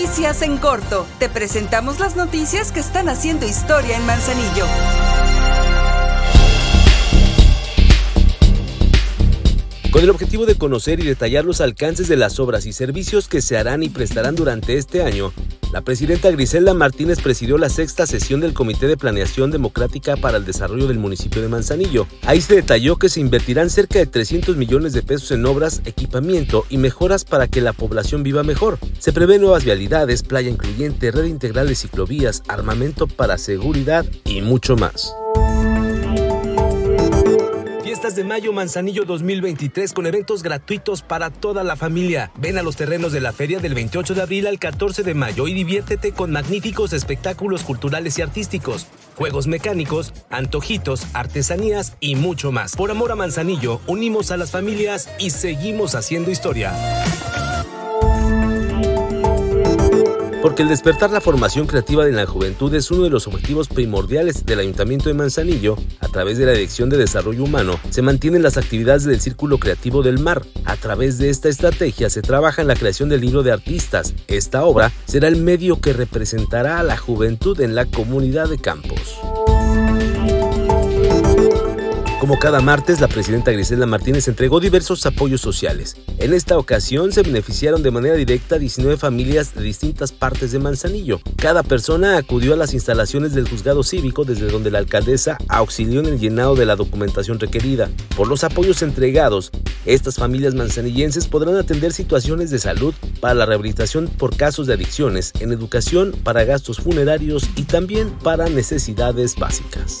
Noticias en corto. Te presentamos las noticias que están haciendo historia en Manzanillo. Con el objetivo de conocer y detallar los alcances de las obras y servicios que se harán y prestarán durante este año, la presidenta Griselda Martínez presidió la sexta sesión del Comité de Planeación Democrática para el Desarrollo del municipio de Manzanillo. Ahí se detalló que se invertirán cerca de 300 millones de pesos en obras, equipamiento y mejoras para que la población viva mejor. Se prevé nuevas vialidades, playa incluyente, red integral de ciclovías, armamento para seguridad y mucho más. Fiestas de Mayo Manzanillo 2023 con eventos gratuitos para toda la familia. Ven a los terrenos de la feria del 28 de abril al 14 de mayo y diviértete con magníficos espectáculos culturales y artísticos, juegos mecánicos, antojitos, artesanías y mucho más. Por amor a Manzanillo, unimos a las familias y seguimos haciendo historia. Porque el despertar la formación creativa de la juventud es uno de los objetivos primordiales del Ayuntamiento de Manzanillo, a través de la Dirección de Desarrollo Humano se mantienen las actividades del Círculo Creativo del Mar. A través de esta estrategia se trabaja en la creación del libro de artistas. Esta obra será el medio que representará a la juventud en la comunidad de Campos. Como cada martes, la presidenta Griselda Martínez entregó diversos apoyos sociales. En esta ocasión se beneficiaron de manera directa 19 familias de distintas partes de Manzanillo. Cada persona acudió a las instalaciones del juzgado cívico desde donde la alcaldesa auxilió en el llenado de la documentación requerida. Por los apoyos entregados, estas familias manzanillenses podrán atender situaciones de salud para la rehabilitación por casos de adicciones, en educación, para gastos funerarios y también para necesidades básicas.